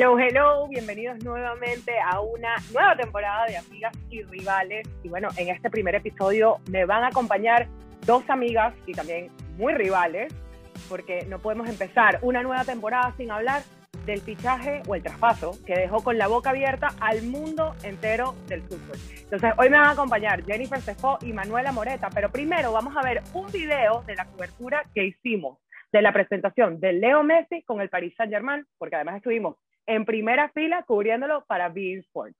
Hello, hello, bienvenidos nuevamente a una nueva temporada de Amigas y Rivales. Y bueno, en este primer episodio me van a acompañar dos amigas y también muy rivales, porque no podemos empezar una nueva temporada sin hablar del fichaje o el traspaso que dejó con la boca abierta al mundo entero del fútbol. Entonces, hoy me van a acompañar Jennifer Cefó y Manuela Moreta, pero primero vamos a ver un video de la cobertura que hicimos de la presentación de Leo Messi con el Paris Saint-Germain, porque además estuvimos en primera fila cubriéndolo para Bein Sports.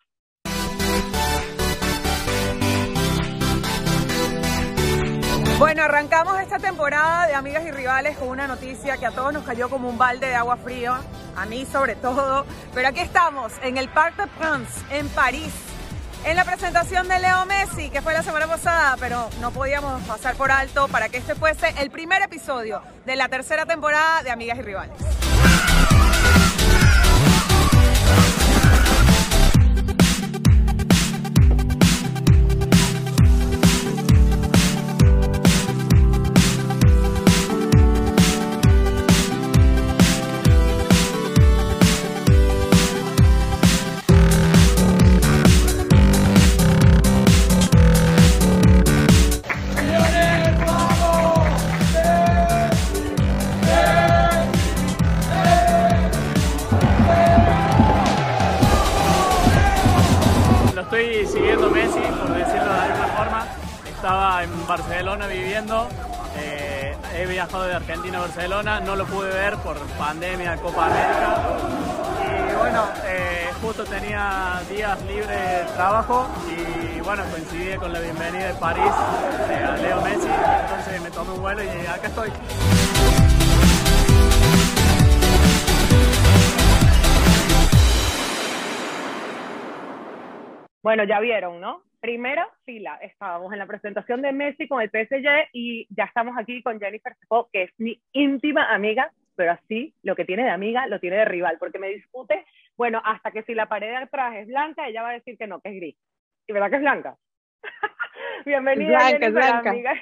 Bueno, arrancamos esta temporada de Amigas y Rivales con una noticia que a todos nos cayó como un balde de agua fría, a mí sobre todo, pero aquí estamos en el Parc de France, en París, en la presentación de Leo Messi, que fue la semana pasada, pero no podíamos pasar por alto para que este fuese el primer episodio de la tercera temporada de Amigas y Rivales. París Leo Messi. Entonces me tomé un vuelo y acá estoy. Bueno, ya vieron, ¿no? Primera fila, estábamos en la presentación de Messi con el PSG y ya estamos aquí con Jennifer Cefó, que es mi íntima amiga, pero así lo que tiene de amiga lo tiene de rival, porque me discute, bueno, hasta que si la pared de atrás es blanca, ella va a decir que no, que es gris. ¿Y verdad que es blanca? Bienvenida, Blanca, Jennifer, blanca. amiga.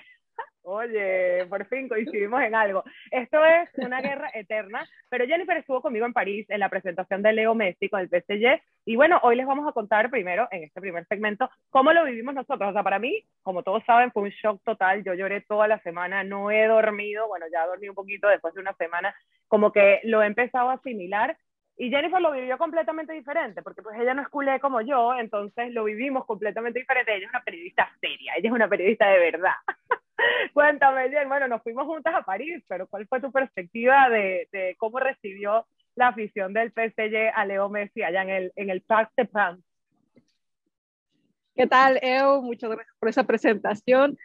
Oye, por fin coincidimos en algo. Esto es una guerra eterna, pero Jennifer estuvo conmigo en París en la presentación de Leo Messi con el PSG y bueno, hoy les vamos a contar primero, en este primer segmento, cómo lo vivimos nosotros. O sea, para mí, como todos saben, fue un shock total. Yo lloré toda la semana, no he dormido, bueno, ya dormí un poquito después de una semana, como que lo he empezado a asimilar. Y Jennifer lo vivió completamente diferente, porque pues ella no es culé como yo, entonces lo vivimos completamente diferente. Ella es una periodista seria, ella es una periodista de verdad. Cuéntame, Jen, bueno, nos fuimos juntas a París, pero ¿cuál fue tu perspectiva de, de cómo recibió la afición del PSG a Leo Messi allá en el, en el Parc de France? ¿Qué tal, Eo? Muchas gracias por esa presentación.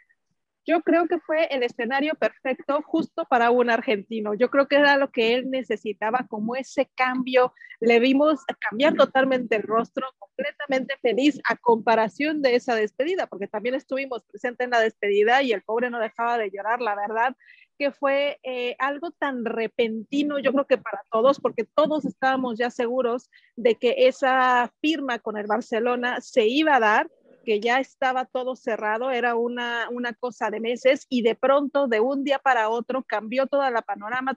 Yo creo que fue el escenario perfecto justo para un argentino. Yo creo que era lo que él necesitaba, como ese cambio. Le vimos cambiar totalmente el rostro, completamente feliz a comparación de esa despedida, porque también estuvimos presentes en la despedida y el pobre no dejaba de llorar, la verdad que fue eh, algo tan repentino, yo creo que para todos, porque todos estábamos ya seguros de que esa firma con el Barcelona se iba a dar, que ya estaba todo cerrado, era una, una cosa de meses y de pronto, de un día para otro, cambió toda la panorama,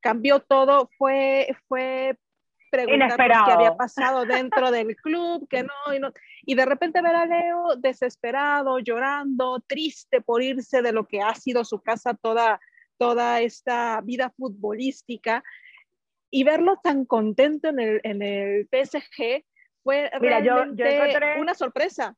cambió todo, fue, fue preguntar qué había pasado dentro del club, que no y, no, y de repente ver a Leo desesperado, llorando, triste por irse de lo que ha sido su casa toda, toda esta vida futbolística y verlo tan contento en el, en el PSG fue Mira, realmente yo, yo encontré... una sorpresa.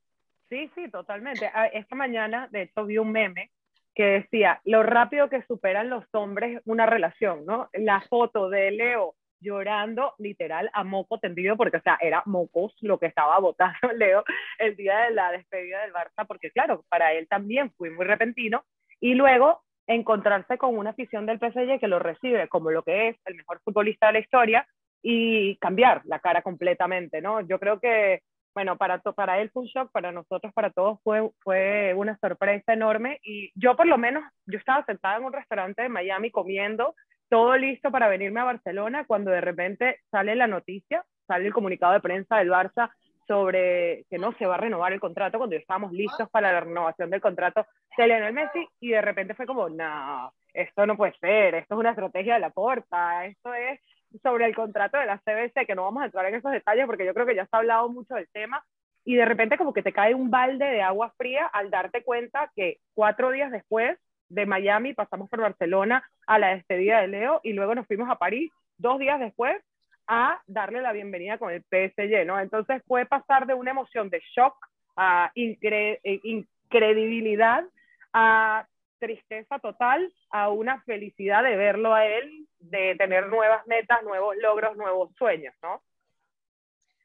Sí, sí, totalmente. Ah, Esta mañana, de hecho, vi un meme que decía lo rápido que superan los hombres una relación, ¿no? La foto de Leo llorando literal a moco tendido, porque, o sea, era mocos lo que estaba votando Leo el día de la despedida del Barça, porque, claro, para él también fue muy repentino. Y luego encontrarse con una afición del PSG que lo recibe como lo que es el mejor futbolista de la historia y cambiar la cara completamente, ¿no? Yo creo que bueno, para, para él fue un shock, para nosotros, para todos fue, fue una sorpresa enorme. Y yo por lo menos, yo estaba sentada en un restaurante de Miami comiendo, todo listo para venirme a Barcelona, cuando de repente sale la noticia, sale el comunicado de prensa del Barça sobre que no se va a renovar el contrato cuando ya estábamos listos para la renovación del contrato de Lionel Messi y de repente fue como, no, esto no puede ser, esto es una estrategia de la porta, esto es sobre el contrato de la CBC, que no vamos a entrar en esos detalles porque yo creo que ya se ha hablado mucho del tema, y de repente como que te cae un balde de agua fría al darte cuenta que cuatro días después de Miami pasamos por Barcelona a la despedida de Leo y luego nos fuimos a París dos días después a darle la bienvenida con el PSG, ¿no? Entonces fue pasar de una emoción de shock a incre eh, incredibilidad, a tristeza total, a una felicidad de verlo a él, de tener nuevas metas, nuevos logros, nuevos sueños, ¿no?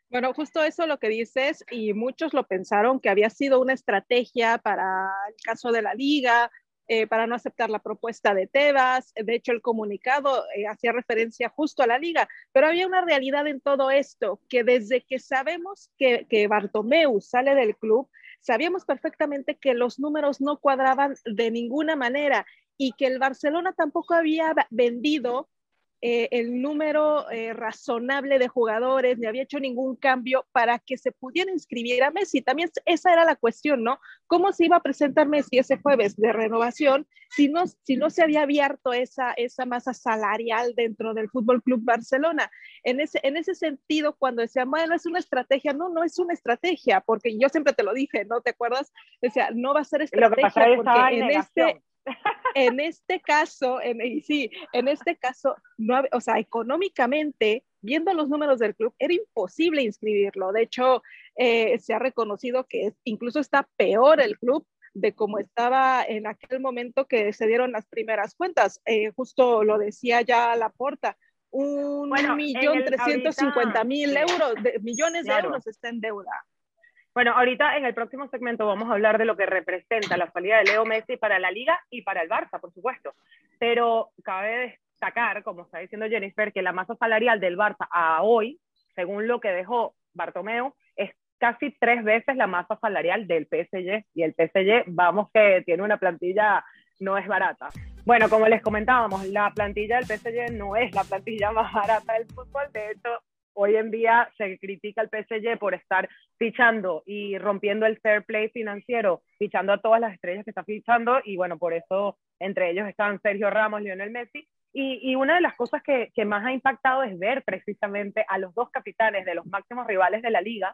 Bueno, justo eso lo que dices, y muchos lo pensaron que había sido una estrategia para el caso de la liga, eh, para no aceptar la propuesta de Tebas. De hecho, el comunicado eh, hacía referencia justo a la liga, pero había una realidad en todo esto, que desde que sabemos que, que Bartomeu sale del club, sabíamos perfectamente que los números no cuadraban de ninguna manera y que el Barcelona tampoco había vendido eh, el número eh, razonable de jugadores, ni había hecho ningún cambio para que se pudiera inscribir a Messi. También esa era la cuestión, ¿no? ¿Cómo se iba a presentar Messi ese jueves de renovación si no, si no se había abierto esa, esa masa salarial dentro del Fútbol Club Barcelona? En ese, en ese sentido, cuando decían, bueno, es una estrategia, no, no es una estrategia, porque yo siempre te lo dije, ¿no? ¿Te acuerdas? Decía, no va a ser estrategia porque en este en este caso, en, sí, en este caso, no, o sea, económicamente, viendo los números del club, era imposible inscribirlo. De hecho, eh, se ha reconocido que incluso está peor el club de cómo estaba en aquel momento que se dieron las primeras cuentas. Eh, justo lo decía ya la porta, un millón trescientos cincuenta mil euros, de, millones de euros está en deuda. Bueno, ahorita en el próximo segmento vamos a hablar de lo que representa la salida de Leo Messi para la liga y para el Barça, por supuesto. Pero cabe destacar, como está diciendo Jennifer, que la masa salarial del Barça a hoy, según lo que dejó Bartomeu, es casi tres veces la masa salarial del PSG. Y el PSG, vamos que tiene una plantilla, no es barata. Bueno, como les comentábamos, la plantilla del PSG no es la plantilla más barata del fútbol. De hecho, hoy en día se critica al PSG por estar fichando y rompiendo el fair play financiero, fichando a todas las estrellas que está fichando y bueno, por eso entre ellos están Sergio Ramos, Lionel Messi. Y, una de las cosas que, que, más ha impactado es ver precisamente a los dos capitanes de los máximos rivales de la liga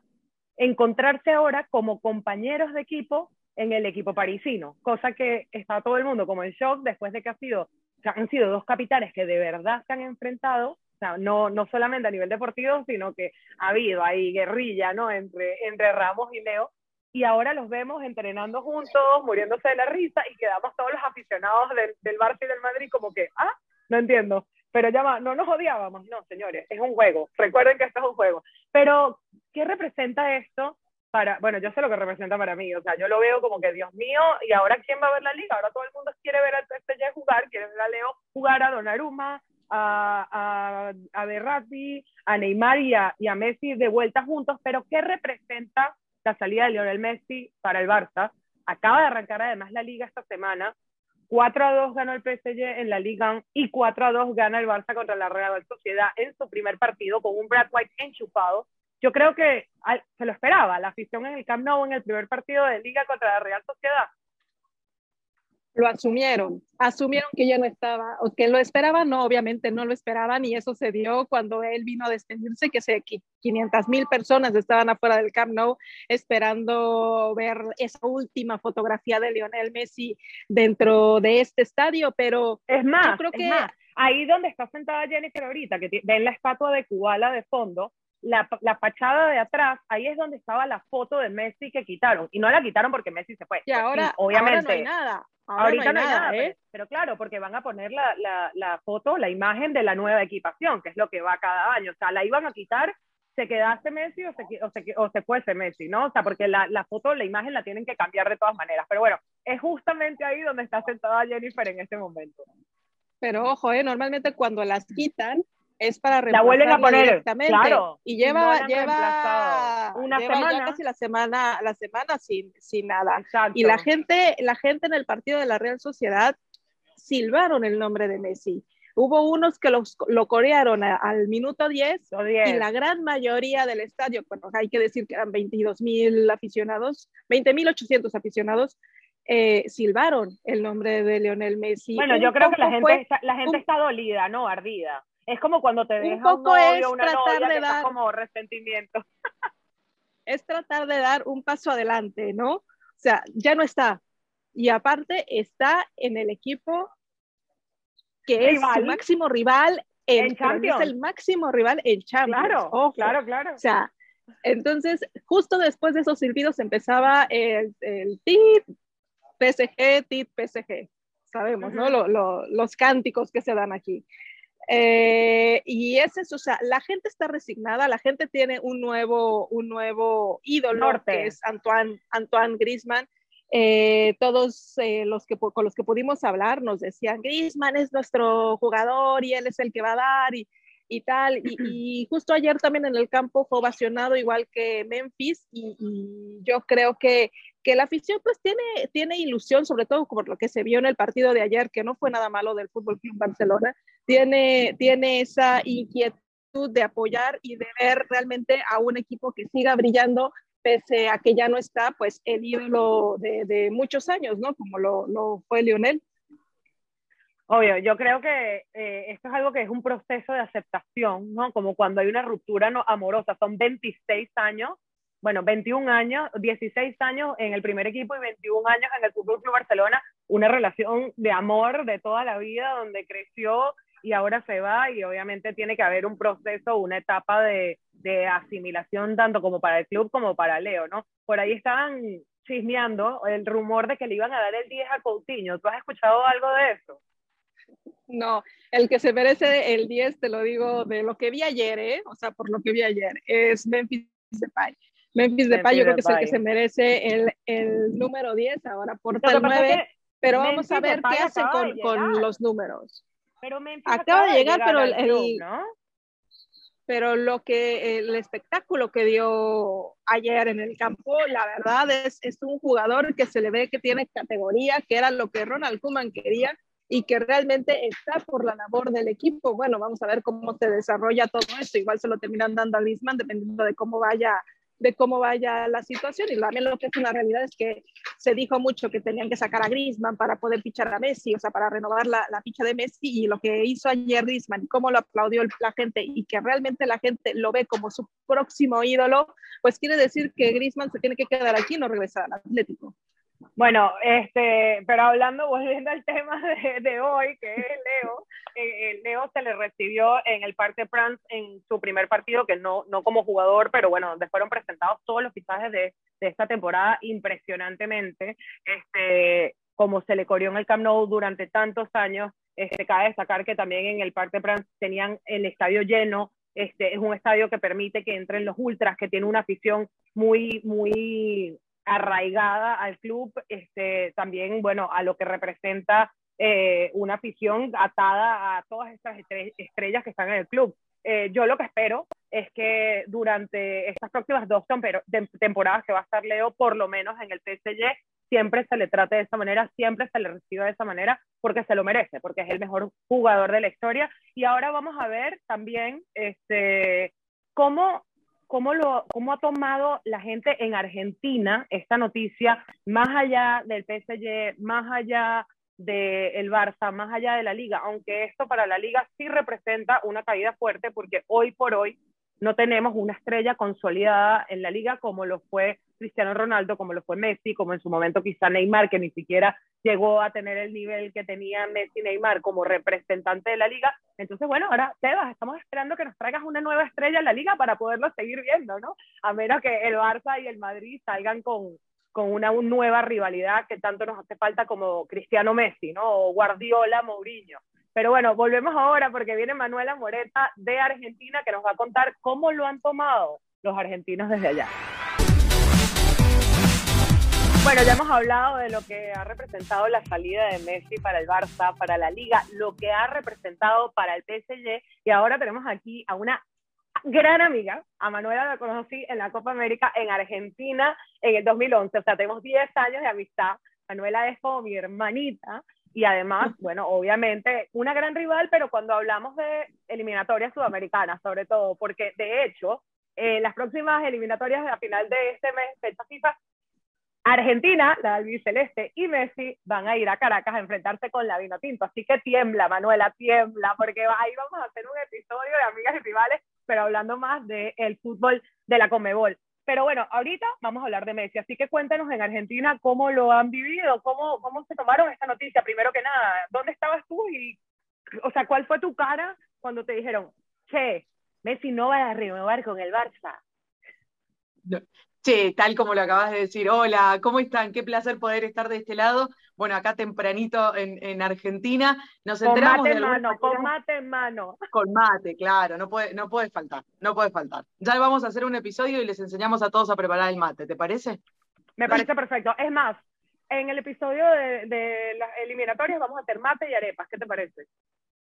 encontrarse ahora como compañeros de equipo en el equipo parisino, cosa que está todo el mundo como en shock después de que ha sido, han sido dos capitanes que de verdad se han enfrentado o sea, no, no solamente a nivel deportivo, sino que ha habido ahí guerrilla, ¿no? Entre, entre Ramos y Leo. Y ahora los vemos entrenando juntos, muriéndose de la risa, y quedamos todos los aficionados del, del Barça y del Madrid como que, ah, no entiendo. Pero ya no nos odiábamos, no, señores, es un juego. Recuerden que esto es un juego. Pero, ¿qué representa esto para, bueno, yo sé lo que representa para mí, o sea, yo lo veo como que, Dios mío, ¿y ahora quién va a ver la liga? Ahora todo el mundo quiere ver al PSG jugar, quiere ver a Leo jugar, a Donnarumma, a, a, a Berratti, a Neymar y a, y a Messi de vuelta juntos, pero ¿qué representa la salida de Lionel Messi para el Barça? Acaba de arrancar además la liga esta semana. 4 a 2 ganó el PSG en la Liga y 4 a 2 gana el Barça contra la Real Sociedad en su primer partido con un Brad White enchufado. Yo creo que se lo esperaba, la afición en el Camp Nou en el primer partido de Liga contra la Real Sociedad lo asumieron, asumieron que ya no estaba, o que lo esperaban, no, obviamente no lo esperaban y eso se dio cuando él vino a despedirse, que se 500 mil personas estaban afuera del Camp Nou esperando ver esa última fotografía de Lionel Messi dentro de este estadio, pero es más, creo que ahí donde está sentada Jennifer ahorita, que ven la estatua de Kubala de fondo, la, la, fachada de atrás, ahí es donde estaba la foto de Messi que quitaron. Y no la quitaron porque Messi se fue. Y ahora, obviamente, no hay nada. Ahorita no hay, nada, ¿eh? pero, claro, porque van a poner la, la, la, foto, la imagen de la nueva equipación, que es lo que va cada año. O sea, la iban a quitar, se quedase Messi o se, o se, o se fuese Messi, ¿no? O sea, porque la, la foto, la imagen la tienen que cambiar de todas maneras. Pero bueno, es justamente ahí donde está sentada Jennifer en este momento. Pero ojo, ¿eh? normalmente cuando las quitan, es para la vuelven a poner directamente claro, y lleva lleva una semana. casi la semana la semana sin, sin nada. Y la gente la gente en el partido de la Real Sociedad silbaron el nombre de Messi. Hubo unos que los, lo corearon al minuto 10, y la gran mayoría del estadio, bueno, hay que decir que eran 22 mil aficionados, 20 mil 800 aficionados, eh, silbaron el nombre de Leonel Messi. Bueno, yo creo que la gente, la gente está dolida, ¿no? Ardida Es como cuando te deja un, poco un novio, una novia de dar, como resentimiento. Es tratar de dar un paso adelante, ¿no? O sea, ya no está. Y aparte está en el equipo que es su máximo rival en, Champions. Es el máximo rival en Champions. Claro, claro, claro. O sea, entonces, justo después de esos silbidos empezaba el, el TIT, PSG, TIT, PSG. Sabemos, ¿no? los cánticos que se dan aquí. Eh, y es eso, o sea, la gente está resignada, la gente tiene un nuevo, un nuevo ídolo, que es Antoine, Antoine Griezmann. Eh, todos eh, los que con los que pudimos hablar nos decían, Griezmann es nuestro jugador y él es el que va a dar y, y tal. Y, justo ayer también en el campo fue ovacionado igual que Memphis y, yo creo que, que, la afición pues tiene, tiene ilusión, sobre todo por lo que se vio en el partido de ayer, que no fue nada malo del Fútbol Club Barcelona, tiene, tiene esa inquietud de apoyar y de ver realmente a un equipo que siga brillando pese a que ya no está pues el ídolo de, muchos años, ¿no? Como lo fue Lionel. Obvio, yo creo que eh, esto es algo que es un proceso de aceptación, ¿no? Como cuando hay una ruptura no, amorosa, son 26 años, bueno, 21 años, 16 años en el primer equipo y 21 años en el Fútbol Club Barcelona, una relación de amor de toda la vida donde creció y ahora se va y obviamente tiene que haber un proceso, una etapa de, de asimilación tanto como para el club como para Leo, ¿no? Por ahí estaban chismeando el rumor de que le iban a dar el 10 a Coutinho. ¿Tú has escuchado algo de eso? No, el que se merece el 10, te lo digo, de lo que vi ayer, ¿eh? O sea, por lo que vi ayer, es Memphis Depay. Memphis Depay yo creo que es el que se merece el, el número 10, ahora por el 9, pero vamos a ver qué hace con, con, los números. Pero acaba, de llegar, pero el, pero lo que el espectáculo que dio ayer en el campo, la verdad es, es un jugador que se le ve que tiene categoría, que era lo que Ronald Koeman quería y que realmente está por la labor del equipo. Bueno, vamos a ver cómo se desarrolla todo esto. Igual se lo terminan dando a Griezmann dependiendo de cómo vaya de cómo vaya la situación. Y también lo que es una realidad es que se dijo mucho que tenían que sacar a Griezmann para poder fichar a Messi, o sea, para renovar la, ficha de Messi. Y lo que hizo ayer Griezmann y cómo lo aplaudió la gente y que realmente la gente lo ve como su próximo ídolo, pues quiere decir que Griezmann se tiene que quedar aquí y no regresar al Atlético. Bueno, este, pero hablando, volviendo al tema de, hoy, que es Leo, eh, Leo se le recibió en el Parque France en su primer partido, que no, no como jugador, pero bueno, donde fueron presentados todos los fichajes de, de esta temporada impresionantemente, este, como se le corrió en el Camp Nou durante tantos años, este, cabe destacar que también en el Parque France tenían el estadio lleno, este, es un estadio que permite que entren los ultras, que tiene una afición muy, muy arraigada al club, este, también, bueno, a lo que representa eh, una afición atada a todas estas estrellas que están en el club. Eh, yo lo que espero es que durante estas próximas dos temporadas que va a estar Leo, por lo menos en el PSG, siempre se le trate de esa manera, siempre se le reciba de esa manera, porque se lo merece, porque es el mejor jugador de la historia. Y ahora vamos a ver también este, cómo ¿Cómo, lo, ¿Cómo ha tomado la gente en Argentina esta noticia, más allá del PSG, más allá del Barça, más allá de la liga? Aunque esto para la liga sí representa una caída fuerte porque hoy por hoy no tenemos una estrella consolidada en la liga como lo fue Cristiano Ronaldo, como lo fue Messi, como en su momento quizá Neymar, que ni siquiera llegó a tener el nivel que tenía Messi Neymar como representante de la liga. Entonces, bueno, ahora Tebas, estamos esperando que nos traigas una nueva estrella en la liga para poderlo seguir viendo, ¿no? A menos que el Barça y el Madrid salgan con, con una, nueva rivalidad que tanto nos hace falta como Cristiano Messi, ¿no? O Guardiola Mourinho. Pero bueno, volvemos ahora porque viene Manuela Moreta de Argentina que nos va a contar cómo lo han tomado los argentinos desde allá. Bueno, ya hemos hablado de lo que ha representado la salida de Messi para el Barça, para la Liga, lo que ha representado para el PSG y ahora tenemos aquí a una gran amiga, a Manuela la conocí en la Copa América en Argentina en el 2011, o sea, tenemos 10 años de amistad. Manuela es como mi hermanita y además, bueno, obviamente una gran rival, pero cuando hablamos de eliminatorias sudamericanas, sobre todo, porque de hecho, las próximas eliminatorias a final de este mes, fecha FIFA, Argentina, la albiceleste y Messi van a ir a Caracas a enfrentarse con la Vinotinto. Así que tiembla, Manuela, tiembla, porque ahí vamos a hacer un episodio de amigas y rivales, pero hablando más del el fútbol de la Comebol. Pero bueno, ahorita vamos a hablar de Messi, así que cuéntenos en Argentina cómo lo han vivido, cómo, cómo se tomaron esta noticia. Primero que nada, ¿dónde estabas tú? Y, o sea, ¿cuál fue tu cara cuando te dijeron, che, Messi no va a renovar con el Barça? Che, tal como lo acabas de decir, hola, ¿cómo están? Qué placer poder estar de este lado. Bueno, acá tempranito en, Argentina nos con enteramos mate en mano, con mate en mano. Con mate, claro, no puede, no puede faltar, no puede faltar. Ya vamos a hacer un episodio y les enseñamos a todos a preparar el mate, ¿te parece? Me parece perfecto. Es más, en el episodio de, de las eliminatorias vamos a hacer mate y arepas, ¿qué te parece?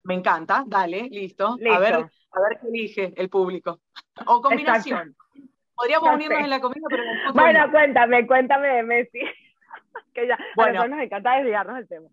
Me encanta, dale, listo. A ver, a ver qué elige el público. O combinación. Podríamos unirnos en la comida, pero Bueno, cuéntame, cuéntame de Messi. que ya, bueno, a nos encanta desviarnos del tema.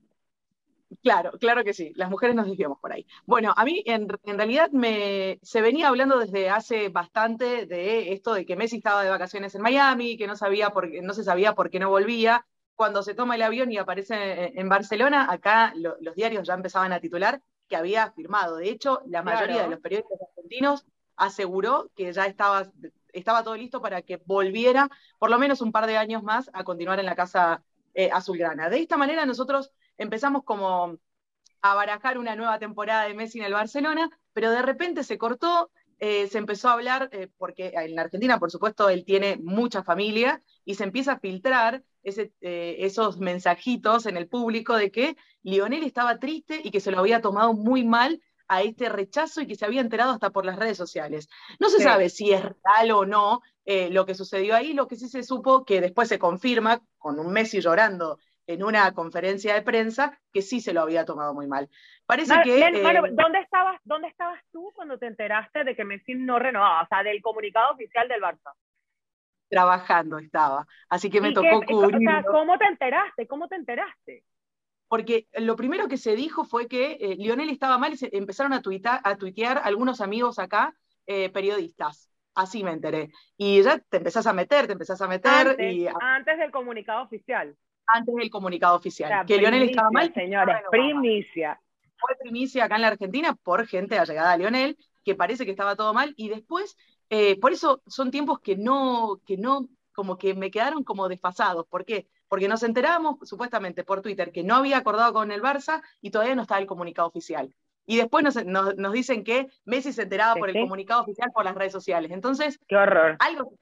Claro, claro que sí, las mujeres nos desviamos por ahí. Bueno, a mí en, realidad me, se venía hablando desde hace bastante de esto de que Messi estaba de vacaciones en Miami, que no, sabía por, no se sabía por qué no volvía. Cuando se toma el avión y aparece en, Barcelona, acá los diarios ya empezaban a titular que había firmado. De hecho, la mayoría de los periódicos argentinos aseguró que ya estaba estaba todo listo para que volviera por lo menos un par de años más a continuar en la casa eh, azulgrana. De esta manera nosotros empezamos como a barajar una nueva temporada de Messi en el Barcelona, pero de repente se cortó, eh, se empezó a hablar, eh, porque en la Argentina, por supuesto, él tiene mucha familia, y se empieza a filtrar esos mensajitos en el público de que Lionel estaba triste y que se lo había tomado muy mal a este rechazo y que se había enterado hasta por las redes sociales. No se sabe si es real o no eh, lo que sucedió ahí, lo que sí se supo que después se confirma con un Messi llorando en una conferencia de prensa que sí se lo había tomado muy mal. Parece que... Eh, ¿dónde, estabas, ¿Dónde estabas tú cuando te enteraste de que Messi no renovaba? O sea, del comunicado oficial del Barça. Trabajando estaba, así que me tocó cubrir. O sea, ¿cómo te enteraste? ¿Cómo te enteraste? Porque lo primero que se dijo fue que eh, Lionel estaba mal y se empezaron a, a tuitear algunos amigos acá, eh, periodistas. Así me enteré. Y ya te empezás a meter, te empezás a meter. Antes, y, antes del comunicado oficial. Antes del comunicado oficial. que Lionel estaba mal. Señores, primicia. Fue primicia acá en la Argentina por gente allegada a Lionel, que parece que estaba todo mal. Y después, eh, por eso son tiempos que no, que no, como que me quedaron como desfasados. ¿Por qué? porque nos enteramos supuestamente por Twitter que no había acordado con el Barça y todavía no estaba el comunicado oficial. Y después nos, dicen que Messi se enteraba por el comunicado oficial por las redes sociales. Entonces, Qué horror. Algo,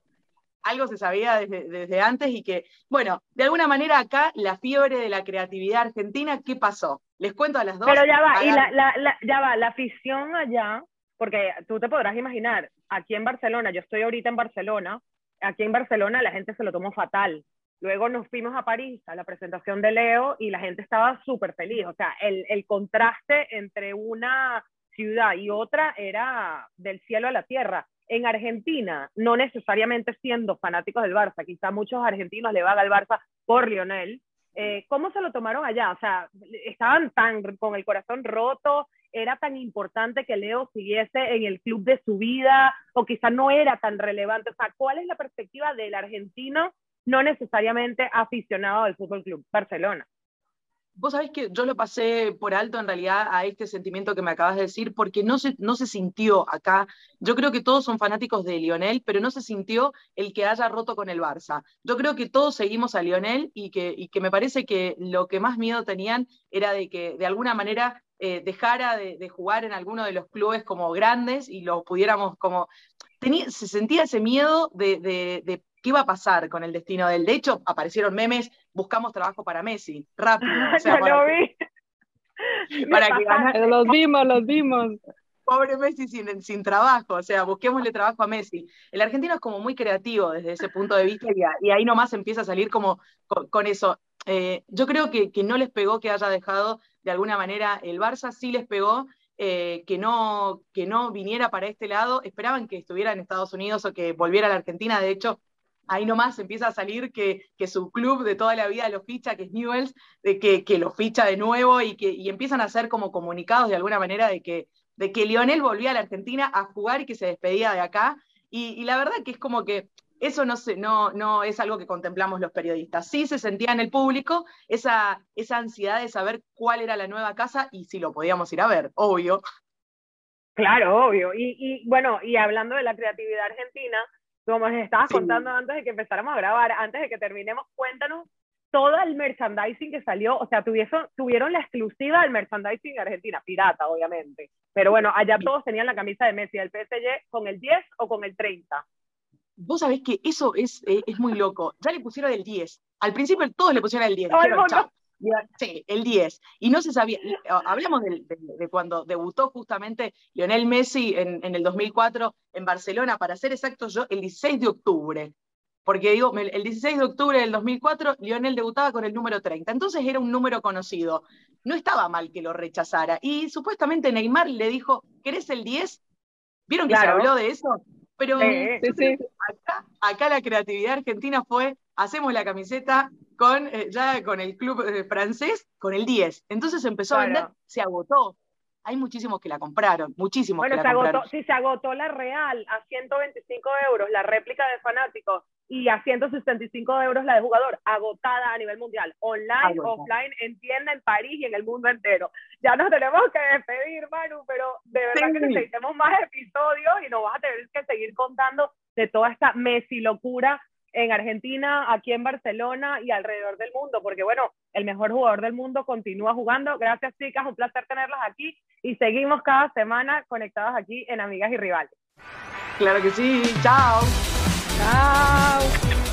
algo se sabía desde, antes y que, bueno, de alguna manera acá la fiebre de la creatividad argentina, ¿qué pasó? Les cuento a las dos. Pero ya va, y la, ya va, la afición allá, porque tú te podrás imaginar, aquí en Barcelona, yo estoy ahorita en Barcelona, aquí en Barcelona la gente se lo tomó fatal. Luego nos fuimos a París a la presentación de Leo y la gente estaba súper feliz. O sea, el, el, contraste entre una ciudad y otra era del cielo a la tierra. En Argentina, no necesariamente siendo fanáticos del Barça, quizá muchos argentinos le van al Barça por Lionel. Eh, ¿Cómo se lo tomaron allá? O sea, estaban tan con el corazón roto, era tan importante que Leo siguiese en el club de su vida, o quizá no era tan relevante. O sea, ¿cuál es la perspectiva del argentino no necesariamente aficionado al Fútbol Club Barcelona. Vos sabés que yo lo pasé por alto en realidad a este sentimiento que me acabas de decir, porque no se, no se sintió acá. Yo creo que todos son fanáticos de Lionel, pero no se sintió el que haya roto con el Barça. Yo creo que todos seguimos a Lionel y que, y que me parece que lo que más miedo tenían era de que de alguna manera eh, dejara de, jugar en alguno de los clubes como grandes y lo pudiéramos como... Tenía, se sentía ese miedo de, de qué iba a pasar con el destino del. De hecho, aparecieron memes, buscamos trabajo para Messi, rápido. O sea, para, lo vi. para que Los vimos, los vimos. Pobre Messi sin, sin trabajo, o sea, busquémosle trabajo a Messi. El argentino es como muy creativo desde ese punto de vista y, ahí nomás empieza a salir como con, eso. Eh, yo creo que, que no les pegó que haya dejado de alguna manera el Barça, sí les pegó eh, que, no, que no viniera para este lado, esperaban que estuviera en Estados Unidos o que volviera a la Argentina, de hecho ahí nomás empieza a salir que, su club de toda la vida lo ficha, que es Newells, de que, lo ficha de nuevo y que empiezan a hacer como comunicados de alguna manera de que, Lionel volvía a la Argentina a jugar y que se despedía de acá. Y, la verdad que es como que eso no, se, no, es algo que contemplamos los periodistas. Sí se sentía en el público esa, ansiedad de saber cuál era la nueva casa y si lo podíamos ir a ver, obvio. Claro, obvio. Y bueno, y hablando de la creatividad argentina, como nos estabas contando antes de que empezáramos a grabar, antes de que terminemos, cuéntanos todo el merchandising que salió, o sea, tuvieron, tuvieron la exclusiva del merchandising de Argentina, pirata, obviamente. Pero bueno, allá todos tenían la camisa de Messi, del PSG, con el 10 o con el 30. Vos sabés que eso es, eh, es muy loco. Ya le pusieron el 10. Al principio todos le pusieron el 10. Sí, el 10. Y no se sabía. Hablamos de, cuando debutó justamente Lionel Messi en, en, el 2004 en Barcelona, para ser exacto, yo el 16 de octubre. Porque digo, el 16 de octubre del 2004, Lionel debutaba con el número 30. Entonces era un número conocido. No estaba mal que lo rechazara. Y supuestamente Neymar le dijo: ¿Querés el 10? ¿Vieron que se habló de eso? Pero Acá, acá la creatividad argentina fue: hacemos la camiseta con, eh, ya con el club eh, francés, con el 10. Entonces empezó a vender, se agotó. Hay muchísimos que la compraron, muchísimos que la se compraron. Agotó, sí, se agotó la Real a 125 euros, la réplica de fanáticos, y a 165 euros la de jugador, agotada a nivel mundial, online, offline, en tienda en París y en el mundo entero. Ya nos tenemos que despedir, Manu, pero de verdad que necesitamos más episodios y nos vas a tener que seguir contando de toda esta Messi locura en Argentina, aquí en Barcelona y alrededor del mundo, porque bueno, el mejor jugador del mundo continúa jugando. Gracias chicas, un placer tenerlas aquí y seguimos cada semana conectadas aquí en Amigas y Rivales. Claro que sí, chao. Chao.